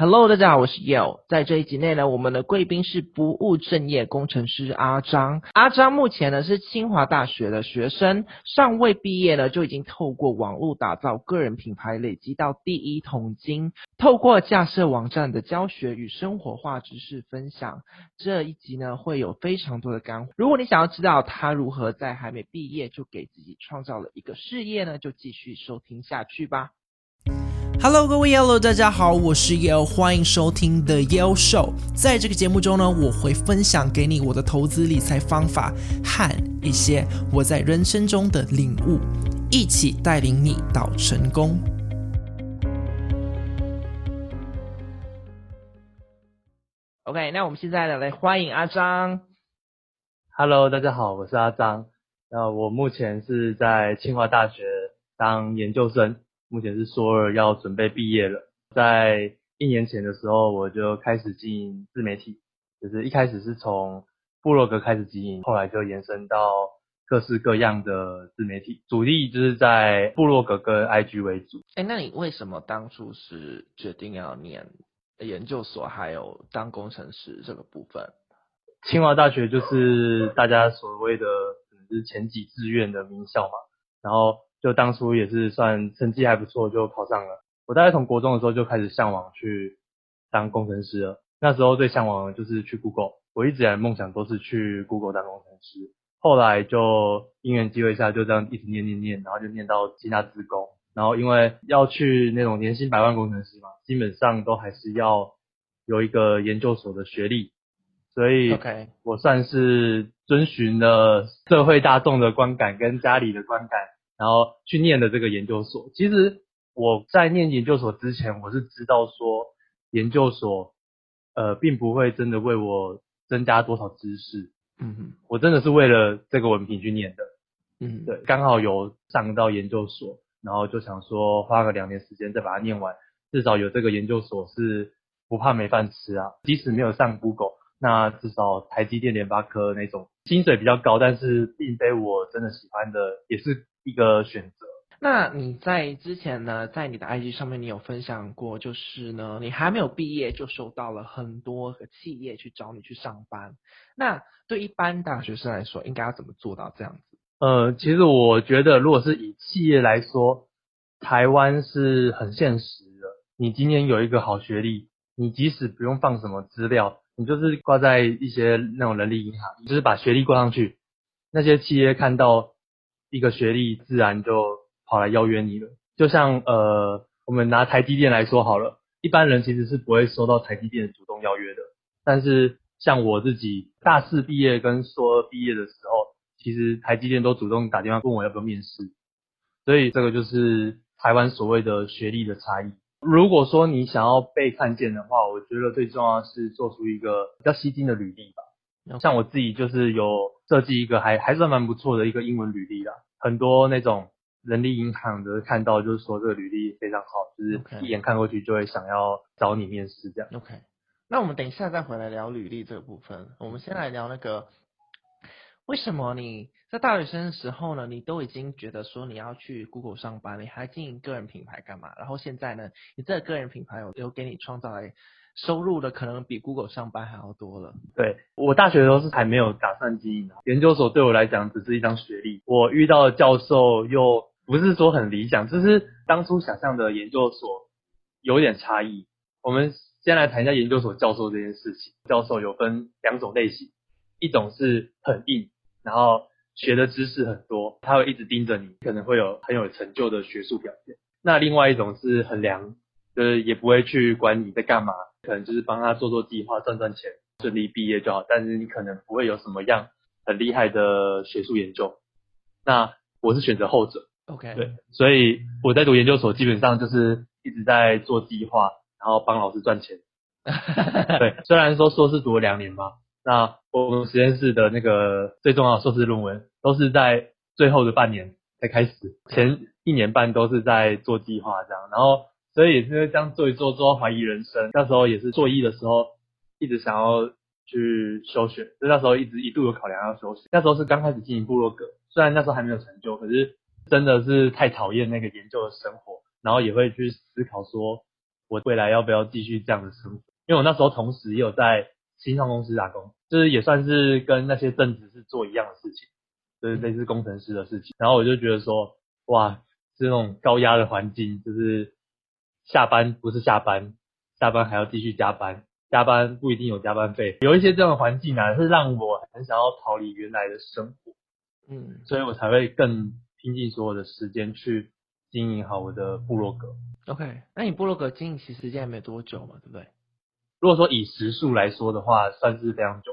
Hello，大家好，我是 Yale。在这一集内呢，我们的贵宾是不务正业工程师阿张。阿张目前呢是清华大学的学生，尚未毕业呢就已经透过网络打造个人品牌，累积到第一桶金。透过架设网站的教学与生活化知识分享，这一集呢会有非常多的干货。如果你想要知道他如何在还没毕业就给自己创造了一个事业呢，就继续收听下去吧。Hello，各位 Yellow，大家好，我是 Yale，欢迎收听 The Yale Show。在这个节目中呢，我会分享给你我的投资理财方法和一些我在人生中的领悟，一起带领你到成功。OK，那我们现在呢来欢迎阿张。Hello，大家好，我是阿张。那我目前是在清华大学当研究生。目前是硕二，要准备毕业了。在一年前的时候，我就开始经营自媒体，就是一开始是从部落格开始经营，后来就延伸到各式各样的自媒体，主力就是在部落格跟 IG 为主。哎，那你为什么当初是决定要念研究所，还有当工程师这个部分？清华大学就是大家所谓的可能是前几志愿的名校嘛，然后。就当初也是算成绩还不错，就考上了。我大概从国中的时候就开始向往去当工程师了。那时候最向往的就是去 Google，我一直以来梦想都是去 Google 当工程师。后来就因缘机会下，就这样一直念念念，然后就念到清大职工。然后因为要去那种年薪百万工程师嘛，基本上都还是要有一个研究所的学历，所以我算是遵循了社会大众的观感跟家里的观感。然后去念的这个研究所，其实我在念研究所之前，我是知道说研究所，呃，并不会真的为我增加多少知识，嗯哼，我真的是为了这个文凭去念的，嗯，对，刚好有上到研究所，然后就想说花个两年时间再把它念完，至少有这个研究所是不怕没饭吃啊，即使没有上 Google，那至少台积电、联发科那种薪水比较高，但是并非我真的喜欢的，也是。一个选择。那你在之前呢，在你的 IG 上面，你有分享过，就是呢，你还没有毕业就收到了很多个企业去找你去上班。那对一般大学生来说，应该要怎么做到这样子？呃，其实我觉得，如果是以企业来说，台湾是很现实的。你今天有一个好学历，你即使不用放什么资料，你就是挂在一些那种人力银行，你就是把学历挂上去，那些企业看到。一个学历自然就跑来邀约你了，就像呃，我们拿台积电来说好了，一般人其实是不会收到台积电主动邀约的，但是像我自己大四毕业跟硕二毕业的时候，其实台积电都主动打电话问我要不要面试，所以这个就是台湾所谓的学历的差异。如果说你想要被看见的话，我觉得最重要是做出一个比较吸睛的履历吧。像我自己就是有设计一个还还算蛮不错的一个英文履历啦，很多那种人力银行的看到就是说这个履历非常好，就是一眼看过去就会想要找你面试这样。OK，那我们等一下再回来聊履历这个部分，我们先来聊那个为什么你在大学生的时候呢，你都已经觉得说你要去 Google 上班，你还经营个人品牌干嘛？然后现在呢，你这个个人品牌有有给你创造来。收入的可能比 Google 上班还要多了。对，我大学的时候是还没有打算经营的，研究所对我来讲只是一张学历。我遇到的教授又不是说很理想，就是当初想象的研究所有点差异。我们先来谈一下研究所教授这件事情。教授有分两种类型，一种是很硬，然后学的知识很多，他会一直盯着你，可能会有很有成就的学术表现。那另外一种是很凉，就是也不会去管你在干嘛。可能就是帮他做做计划，赚赚钱，顺利毕业就好。但是你可能不会有什么样很厉害的学术研究。那我是选择后者。OK。对，所以我在读研究所，基本上就是一直在做计划，然后帮老师赚钱。对，虽然说硕士读了两年嘛，那我们实验室的那个最重要的硕士论文都是在最后的半年才开始，前一年半都是在做计划这样，然后。所以也是这样做一做，做到怀疑人生。那时候也是做一的时候，一直想要去休学，就那时候一直一度有考量要休学。那时候是刚开始经营部落格，虽然那时候还没有成就，可是真的是太讨厌那个研究的生活，然后也会去思考说，我未来要不要继续这样的生活？因为我那时候同时也有在新创公司打工，就是也算是跟那些正职是做一样的事情，就是类似工程师的事情。然后我就觉得说，哇，是那种高压的环境，就是下班不是下班，下班还要继续加班，加班不一定有加班费，有一些这样的环境啊，是让我很想要逃离原来的生活，嗯，所以我才会更拼尽所有的时间去经营好我的部落格。OK，那你部落格经营其实时间还没多久嘛，对不对？如果说以时数来说的话，算是非常久。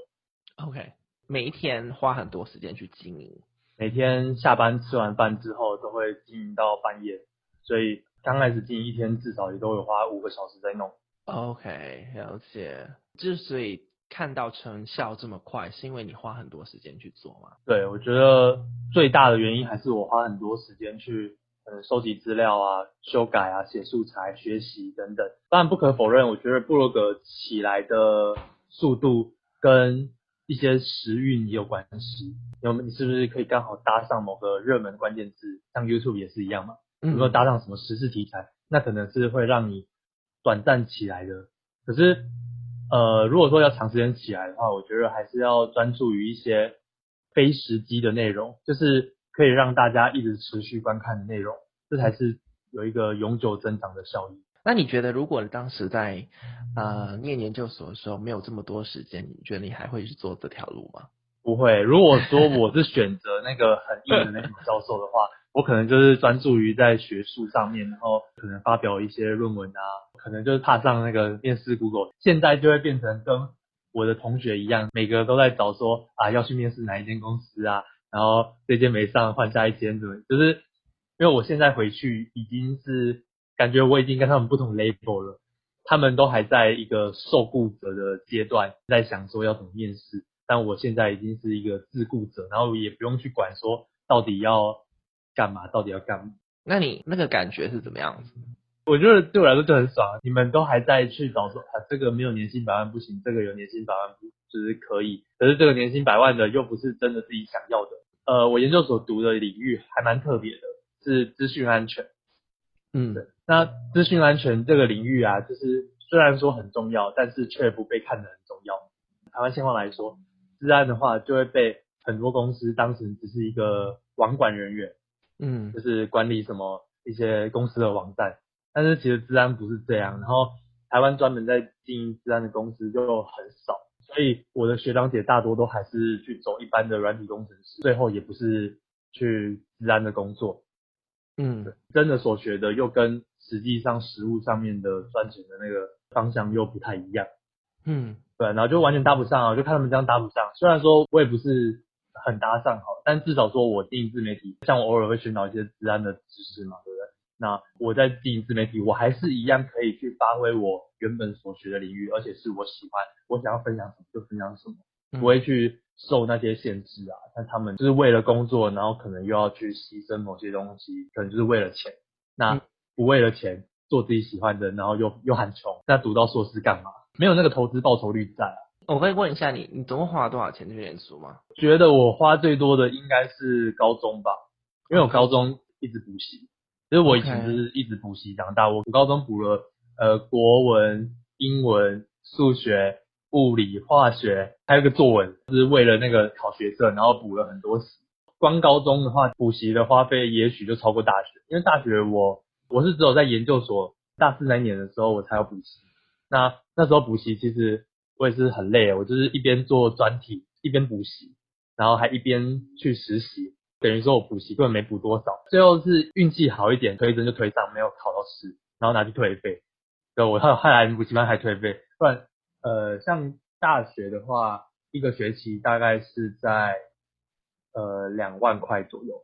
OK，每一天花很多时间去经营，每天下班吃完饭之后都会经营到半夜，所以刚开始经营一天至少也都有花五个小时在弄。OK，了解。之所以看到成效这么快，是因为你花很多时间去做吗？对，我觉得最大的原因还是我花很多时间去。嗯，收集资料啊，修改啊，写素材，学习等等。当然不可否认，我觉得部落格起来的速度跟一些时运也有关系。有你是不是可以刚好搭上某个热门关键字？像 YouTube 也是一样嘛。有没有搭上什么时事题材？那可能是会让你短暂起来的。可是，呃，如果说要长时间起来的话，我觉得还是要专注于一些非时机的内容，就是。可以让大家一直持续观看的内容，这才是有一个永久增长的效益。那你觉得，如果你当时在呃念研究所的时候没有这么多时间，你觉得你还会去做这条路吗？不会。如果说我是选择那个很硬的那种教授的话，我可能就是专注于在学术上面，然后可能发表一些论文啊，可能就是踏上那个面试 Google。现在就会变成跟我的同学一样，每个都在找说啊要去面试哪一间公司啊。然后这间没上，换下一间，怎么？就是因为我现在回去已经是感觉我已经跟他们不同 level 了，他们都还在一个受雇者的阶段，在想说要怎么面试，但我现在已经是一个自雇者，然后也不用去管说到底要干嘛，到底要干嘛。那你那个感觉是怎么样子？我觉得对我来说就很爽，你们都还在去找说啊，这个没有年薪百万不行，这个有年薪百万不就是可以，可是这个年薪百万的又不是真的自己想要的。呃，我研究所读的领域还蛮特别的，是资讯安全。嗯，那资讯安全这个领域啊，就是虽然说很重要，但是却不被看得很重要。台湾现况来说，治安的话就会被很多公司当成只是一个网管人员，嗯，就是管理什么一些公司的网站。但是其实治安不是这样，然后台湾专门在经营治安的公司就很少。所以我的学长姐大多都还是去走一般的软体工程师，最后也不是去治安的工作。嗯，真的所学的又跟实际上实务上面的赚钱的那个方向又不太一样。嗯，对，然后就完全搭不上啊，就看他们这样搭不上。虽然说我也不是很搭上好，但至少说我经营自媒体，像我偶尔会寻找一些治安的知识嘛，对？那我在经营自媒体，我还是一样可以去发挥我原本所学的领域，而且是我喜欢，我想要分享什么就分享什么，不会去受那些限制啊。但他们就是为了工作，然后可能又要去牺牲某些东西，可能就是为了钱。那不为了钱做自己喜欢的，然后又又很穷，那读到硕士干嘛？没有那个投资报酬率在啊。我可以问一下你，你总共花了多少钱去念书吗？觉得我花最多的应该是高中吧，因为我高中一直补习。其实我以前就是一直补习长大，我高中补了呃国文、英文、数学、物理、化学，还有个作文，就是为了那个考学测，然后补了很多习。光高中的话，补习的花费也许就超过大学，因为大学我我是只有在研究所大四那一年的时候我才有补习。那那时候补习其实我也是很累，我就是一边做专题，一边补习，然后还一边去实习。等于说我补习根本没补多少，最后是运气好一点，推甄就推上，没有考到试，然后拿去退费。对，我后后来补习班还退费，不然呃像大学的话，一个学期大概是在呃两万块左右。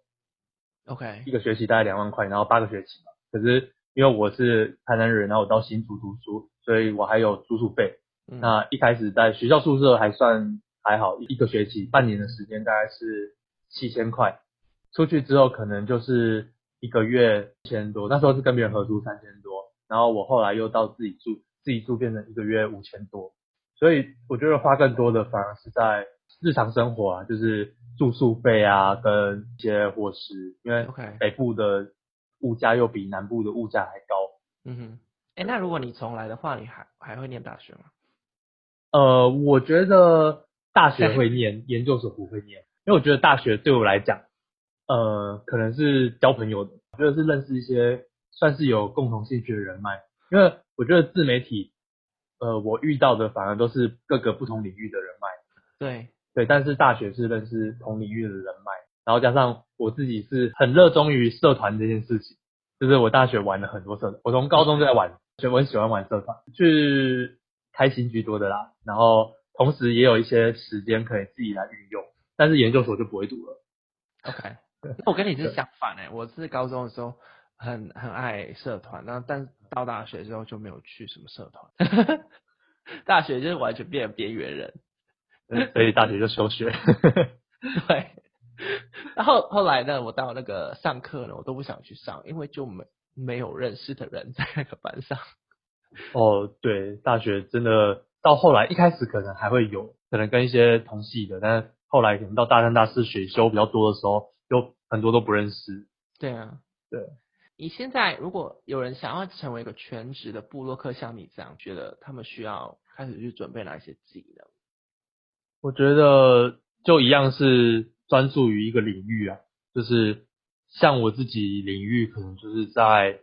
OK，一个学期大概两万块，然后八个学期嘛。可是因为我是台南人，然后我到新竹读书，所以我还有住宿费。嗯。那一开始在学校宿舍还算还好，一个学期半年的时间大概是七千块。出去之后可能就是一个月一千多，那时候是跟别人合租三千多，然后我后来又到自己住，自己住变成一个月五千多，所以我觉得花更多的反而是在日常生活啊，就是住宿费啊跟一些伙食，因为北部的物价又比南部的物价还高。嗯哼，哎、欸，那如果你重来的话，你还还会念大学吗？呃，我觉得大学会念，研究所不会念，因为我觉得大学对我来讲，呃，可能是交朋友的，我觉得是认识一些算是有共同兴趣的人脉，因为我觉得自媒体，呃，我遇到的反而都是各个不同领域的人脉。对。对，但是大学是认识同领域的人脉，然后加上我自己是很热衷于社团这件事情，就是我大学玩了很多社团，我从高中就在玩，所以我很喜欢玩社团，去开心居多的啦，然后同时也有一些时间可以自己来运用，但是研究所就不会读了。OK，我跟你是相反哎，我是高中的时候很很爱社团，然后但到大学之后就没有去什么社团，大学就是完全变成边缘人。所以大学就休学。对，然后后来呢，我到那个上课呢，我都不想去上，因为就没没有认识的人在那个班上。哦，对，大学真的到后来一开始可能还会有，可能跟一些同系的，但是后来可能到大三、大四选修比较多的时候，就很多都不认识。对啊，对。你现在如果有人想要成为一个全职的部落客，像你这样，觉得他们需要开始去准备哪些技能？我觉得就一样是专注于一个领域啊，就是像我自己领域，可能就是在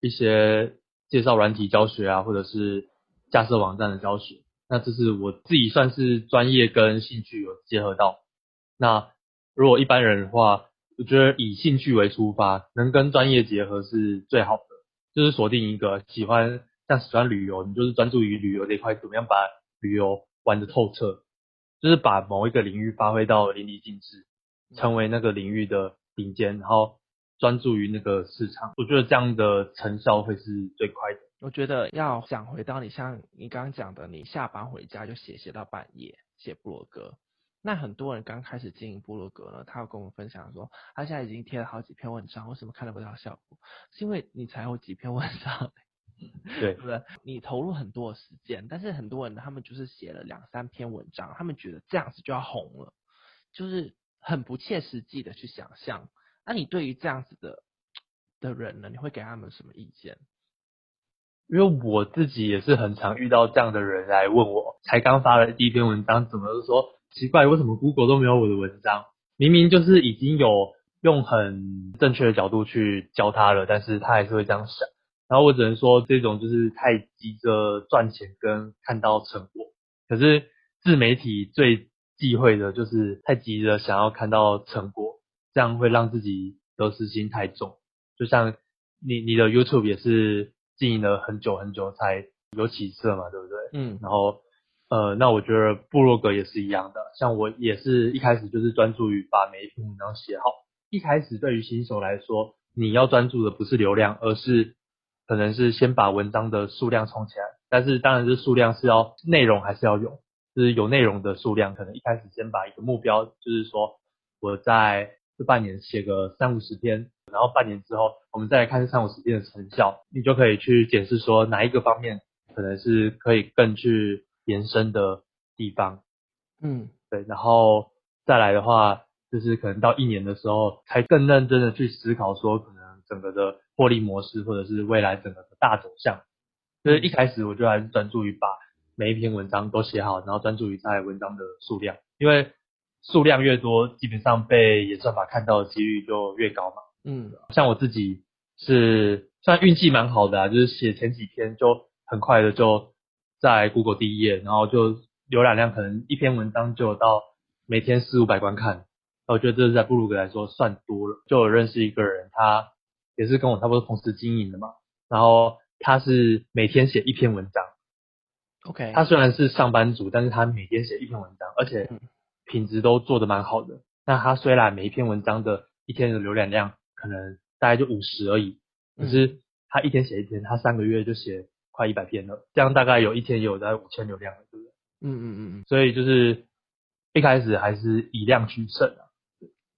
一些介绍软体教学啊，或者是架设网站的教学。那这是我自己算是专业跟兴趣有结合到。那如果一般人的话，我觉得以兴趣为出发，能跟专业结合是最好的。就是锁定一个喜欢，像喜欢旅游，你就是专注于旅游这一块，怎么样把旅游玩得透彻。就是把某一个领域发挥到淋漓尽致，成为那个领域的顶尖，然后专注于那个市场。我觉得这样的成效会是最快的。我觉得要想回到你像你刚刚讲的，你下班回家就写写到半夜写部落格。那很多人刚开始经营部落格呢，他有跟我们分享说，他现在已经贴了好几篇文章，为什么看得不到效果？是因为你才有几篇文章。对，不对？你投入很多的时间，但是很多人他们就是写了两三篇文章，他们觉得这样子就要红了，就是很不切实际的去想象。那你对于这样子的的人呢，你会给他们什么意见？因为我自己也是很常遇到这样的人来问我，才刚发了第一篇文章，怎么是说奇怪，为什么 Google 都没有我的文章？明明就是已经有用很正确的角度去教他了，但是他还是会这样想。然后我只能说，这种就是太急着赚钱跟看到成果。可是自媒体最忌讳的就是太急着想要看到成果，这样会让自己得失心太重。就像你你的 YouTube 也是经营了很久很久才有起色嘛，对不对？嗯。然后呃，那我觉得部落格也是一样的，像我也是一开始就是专注于把每一篇文章写好。一开始对于新手来说，你要专注的不是流量，而是可能是先把文章的数量冲起来，但是当然是数量是要内容还是要有，就是有内容的数量，可能一开始先把一个目标，就是说我在这半年写个三五十篇，然后半年之后我们再来看这三五十篇的成效，你就可以去检视说哪一个方面可能是可以更去延伸的地方，嗯，对，然后再来的话，就是可能到一年的时候才更认真的去思考说可能整个的。获利模式，或者是未来整个的大走向，就是一开始我就还是专注于把每一篇文章都写好，然后专注于在文章的数量，因为数量越多，基本上被演算法看到的几率就越高嘛。嗯，像我自己是算运气蛮好的啊，就是写前几天就很快的就在 Google 第一页，然后就浏览量可能一篇文章就有到每天四五百观看，我觉得这是在布鲁格来说算多了。就有认识一个人，他。也是跟我差不多同时经营的嘛，然后他是每天写一篇文章，OK，他虽然是上班族，但是他每天写一篇文章，而且品质都做得蛮好的。那他虽然每一篇文章的一天的浏览量可能大概就五十而已，可是他一天写一篇，他三个月就写快一百篇了，这样大概有一天有在五千流量了，对不对？嗯嗯嗯嗯，所以就是一开始还是以量取胜啊。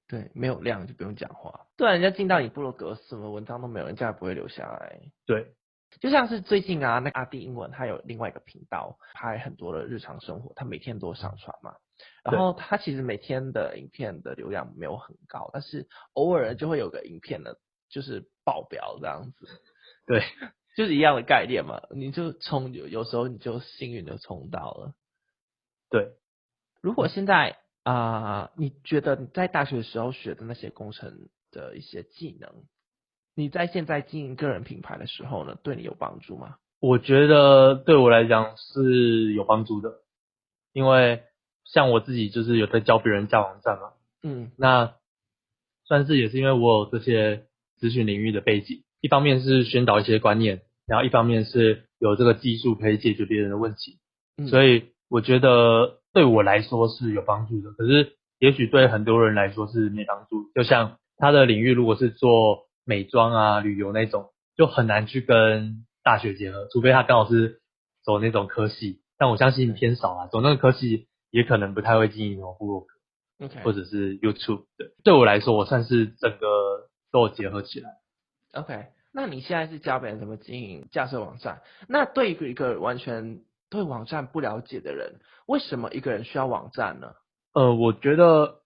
对，没有量就不用讲话。对，人家进到你部落格，什么文章都没有，人家也不会留下来。对，就像是最近啊，那个阿弟英文，他有另外一个频道，拍很多的日常生活，他每天都上传嘛。然后他其实每天的影片的流量没有很高，但是偶尔就会有个影片的，就是爆表这样子。对，就是一样的概念嘛，你就冲，有有时候你就幸运的冲到了。对，如果现在啊、呃，你觉得你在大学的时候学的那些工程的一些技能，你在现在经营个人品牌的时候呢，对你有帮助吗？我觉得对我来讲是有帮助的，因为像我自己就是有在教别人架网站嘛，嗯，那算是也是因为我有这些咨询领域的背景。一方面是宣导一些观念，然后一方面是有这个技术可以解决别人的问题，嗯、所以我觉得对我来说是有帮助的。可是也许对很多人来说是没帮助。就像他的领域如果是做美妆啊、旅游那种，就很难去跟大学结合，除非他刚好是走那种科系。但我相信偏少啊，走那个科系也可能不太会经营什么部落格，okay. 或者是 YouTube。对，对我来说，我算是整个都有结合起来。OK。那你现在是教别人怎么经营架设网站？那对于一个完全对网站不了解的人，为什么一个人需要网站呢？呃，我觉得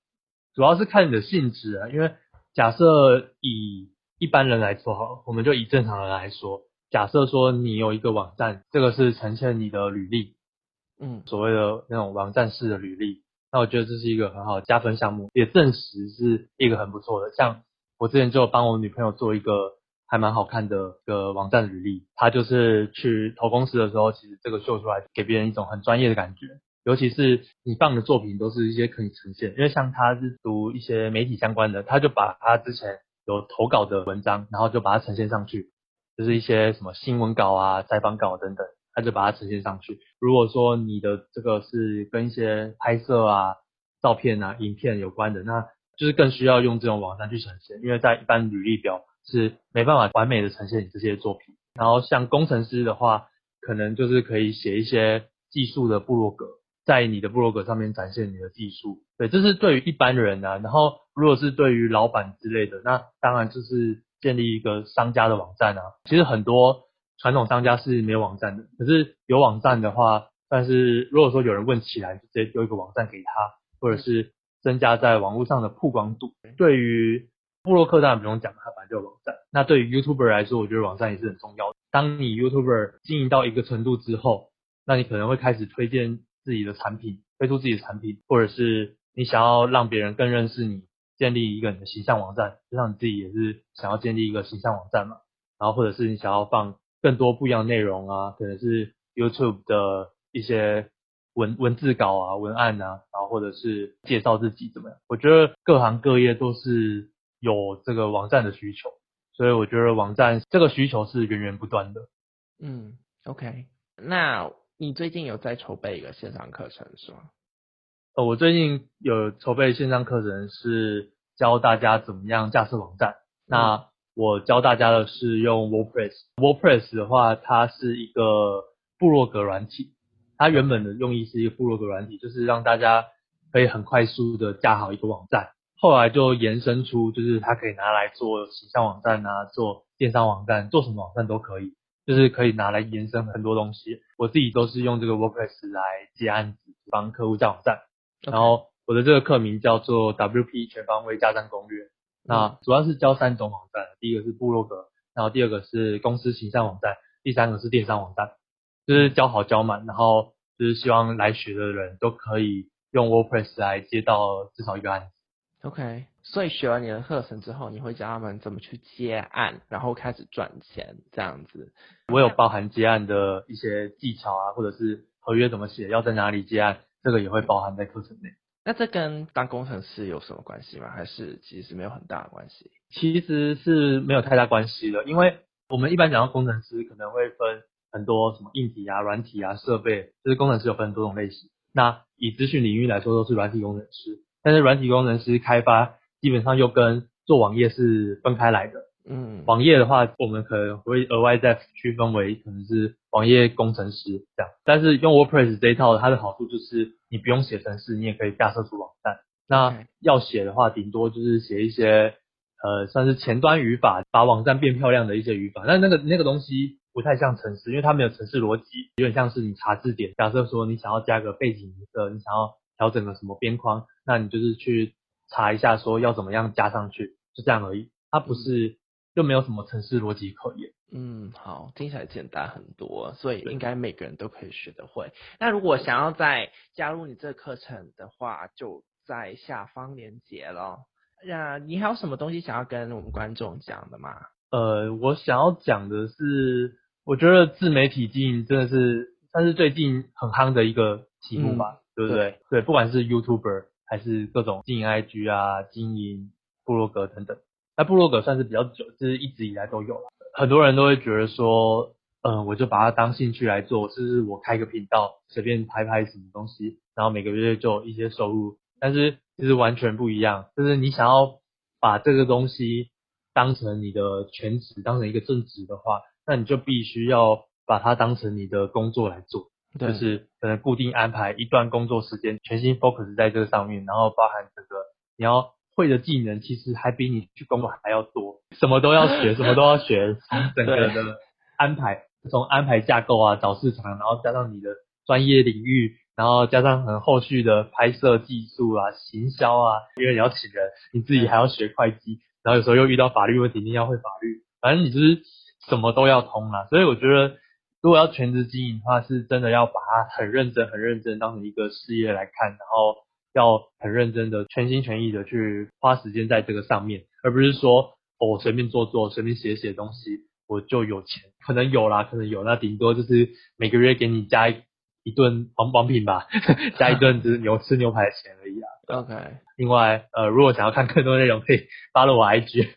主要是看你的性质啊，因为假设以一般人来说哈，我们就以正常人来说，假设说你有一个网站，这个是呈现你的履历，嗯，所谓的那种网站式的履历，那我觉得这是一个很好的加分项目，也证实是一个很不错的。像我之前就帮我女朋友做一个。还蛮好看的一个网站履历，她就是去投公司的时候，其实这个秀出来给别人一种很专业的感觉，尤其是你放的作品都是一些可以呈现，因为像他是读一些媒体相关的，他就把他之前有投稿的文章，然后就把它呈现上去，就是一些什么新闻稿啊、采访稿等等，他就把它呈现上去。如果说你的这个是跟一些拍摄啊、照片啊、影片有关的，那就是更需要用这种网站去呈现，因为在一般履历表。是没办法完美的呈现你这些作品。然后像工程师的话，可能就是可以写一些技术的部落格，在你的部落格上面展现你的技术。对，这是对于一般人啊。然后如果是对于老板之类的，那当然就是建立一个商家的网站啊。其实很多传统商家是没有网站的，可是有网站的话，但是如果说有人问起来，就直接丢一个网站给他，或者是增加在网络上的曝光度。对于部落客当然不用讲，他本来就有网站。那对于 YouTuber 来说，我觉得网站也是很重要的。当你 YouTuber 经营到一个程度之后，那你可能会开始推荐自己的产品，推出自己的产品，或者是你想要让别人更认识你，建立一个你的形象网站，就像你自己也是想要建立一个形象网站嘛。然后或者是你想要放更多不一样的内容啊，可能是 YouTube 的一些文文字稿啊、文案啊，然后或者是介绍自己怎么样？我觉得各行各业都是。有这个网站的需求，所以我觉得网站这个需求是源源不断的。嗯，OK，那你最近有在筹备一个线上课程是吗？呃，我最近有筹备线上课程，是教大家怎么样架设网站。嗯。那我教大家的是用 WordPress。WordPress 的话，它是一个部落格软体，它原本的用意是一个部落格软体，就是让大家可以很快速的架好一个网站。后来就延伸出，就是它可以拿来做形象网站啊，做电商网站，做什么网站都可以，就是可以拿来延伸很多东西。我自己都是用这个 WordPress 来接案子，帮客户架网站。然后我的这个课名叫做 WP 全方位加站攻略。那主要是教三种网站，第一个是部落格，然后第二个是公司形象网站，第三个是电商网站，就是教好教满，然后就是希望来学的人都可以用 WordPress 来接到至少一个案子。OK，所以学完你的课程之后，你会教他们怎么去接案，然后开始赚钱这样子。我有包含接案的一些技巧啊，或者是合约怎么写，要在哪里接案，这个也会包含在课程内。那这跟当工程师有什么关系吗？还是其实没有很大的关系？其实是没有太大关系的，因为我们一般讲到工程师，可能会分很多什么硬体啊、软体啊、设备，就是工程师有分很多种类型。那以资讯领域来说，都是软体工程师。但是软体工程师开发基本上又跟做网页是分开来的。嗯，网页的话，我们可能会额外再区分为可能是网页工程师这样。但是用 WordPress 这一套，它的好处就是你不用写程式，你也可以架设出网站。那要写的话，顶多就是写一些呃，算是前端语法，把网站变漂亮的一些语法。但那个那个东西不太像程式，因为它没有程式逻辑，有点像是你查字典。假设说你想要加个背景颜色，你想要调整个什么边框。那你就是去查一下，说要怎么样加上去，就这样而已。它不是就没有什么城市逻辑可言。嗯，好，听起来简单很多，所以应该每个人都可以学得会。那如果想要再加入你这个课程的话，就在下方连接了。那你还有什么东西想要跟我们观众讲的吗？呃，我想要讲的是，我觉得自媒体经营真的是算是最近很夯的一个题目吧，嗯、对不对？对，对，不管是 YouTuber 还是各种经营 IG 啊、经营部落格等等，那部落格算是比较久，就是一直以来都有了。很多人都会觉得说，嗯、我就把它当兴趣来做，是不是我开个频道，随便拍拍什么东西，然后每个月就有一些收入。但是其实完全不一样，就是你想要把这个东西当成你的全职，当成一个正职的话，那你就必须要把它当成你的工作来做，就是可能固定安排一段工作时间，全心 focus 在这个上面，然后包含这个你要。会的技能其实还比你去工作还要多，什么都要学，什么都要学，从整个的安排，从安排架构啊，找市场，然后加上你的专业领域，然后加上可能后续的拍摄技术啊、行销啊，因为你要请人，你自己还要学会计，然后有时候又遇到法律问题，你要会法律，反正你就是什么都要通啦。所以我觉得，如果要全职经营的话，是真的要把它很认真、很认真当成一个事业来看，然后。要很认真的、全心全意的去花时间在这个上面，而不是说我随便做做、随便写写东西，我就有钱。可能有啦，可能有，那顶多就是每个月给你加一一顿王王品吧，加一顿就是牛吃牛排的钱而已啊。OK。另外，呃，如果想要看更多内容，可以 follow 我 IG。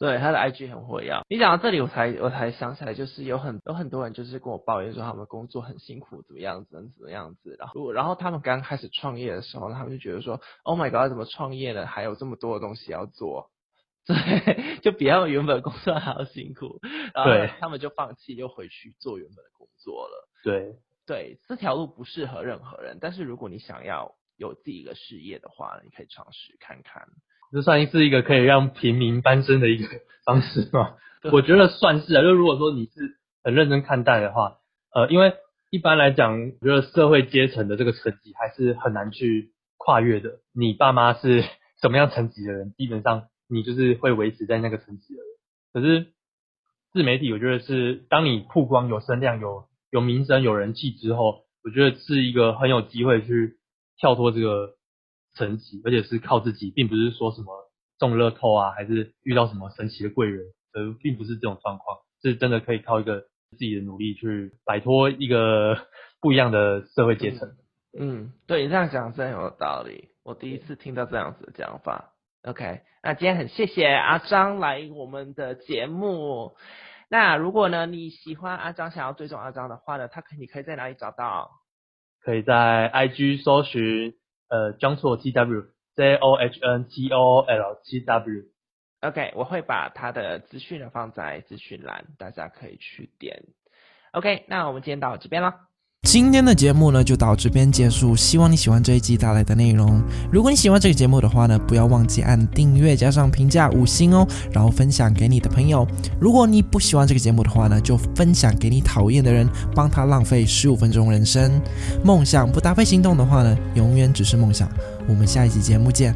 对，他的 IG 很火药。你讲到这里，我才我才想起来，就是有很有很多人就是跟我抱怨说他们工作很辛苦，怎么样子，怎么样子。然后然后他们刚开始创业的时候，他们就觉得说，Oh my God，怎么创业呢？还有这么多的东西要做，对，就比他们原本工作还要辛苦。然后他们就放弃，又回去做原本的工作了。对对，这条路不适合任何人。但是如果你想要有自己一个事业的话，你可以尝试看看。这算是一个可以让平民翻身的一个方式吗？我觉得算是啊。就如果说你是很认真看待的话，呃，因为一般来讲，我觉得社会阶层的这个层级还是很难去跨越的。你爸妈是什么样层级的人，基本上你就是会维持在那个层级的人。可是自媒体，我觉得是当你曝光有声量、有有名声、有人气之后，我觉得是一个很有机会去跳脱这个。成绩，而且是靠自己，并不是说什么中乐透啊，还是遇到什么神奇的贵人，呃，并不是这种状况，是真的可以靠一个自己的努力去摆脱一个不一样的社会阶层。嗯。嗯，对，你这样讲真有道理，我第一次听到这样子的讲法。OK，那今天很谢谢阿张来我们的节目。那如果呢你喜欢阿张，想要追踪阿张的话呢，他可你可以在哪里找到？可以在 IG 搜寻。呃將做 G W，J O H N G O L G W。OK，我会把他的资讯呢放在资讯栏，大家可以去点。OK，那我们今天到这边了。今天的节目呢就到这边结束，希望你喜欢这一集带来的内容。如果你喜欢这个节目的话呢，不要忘记按订阅加上评价五星哦，然后分享给你的朋友。如果你不喜欢这个节目的话呢，就分享给你讨厌的人，帮他浪费十五分钟人生。梦想不搭配行动的话呢，永远只是梦想。我们下一集节目见。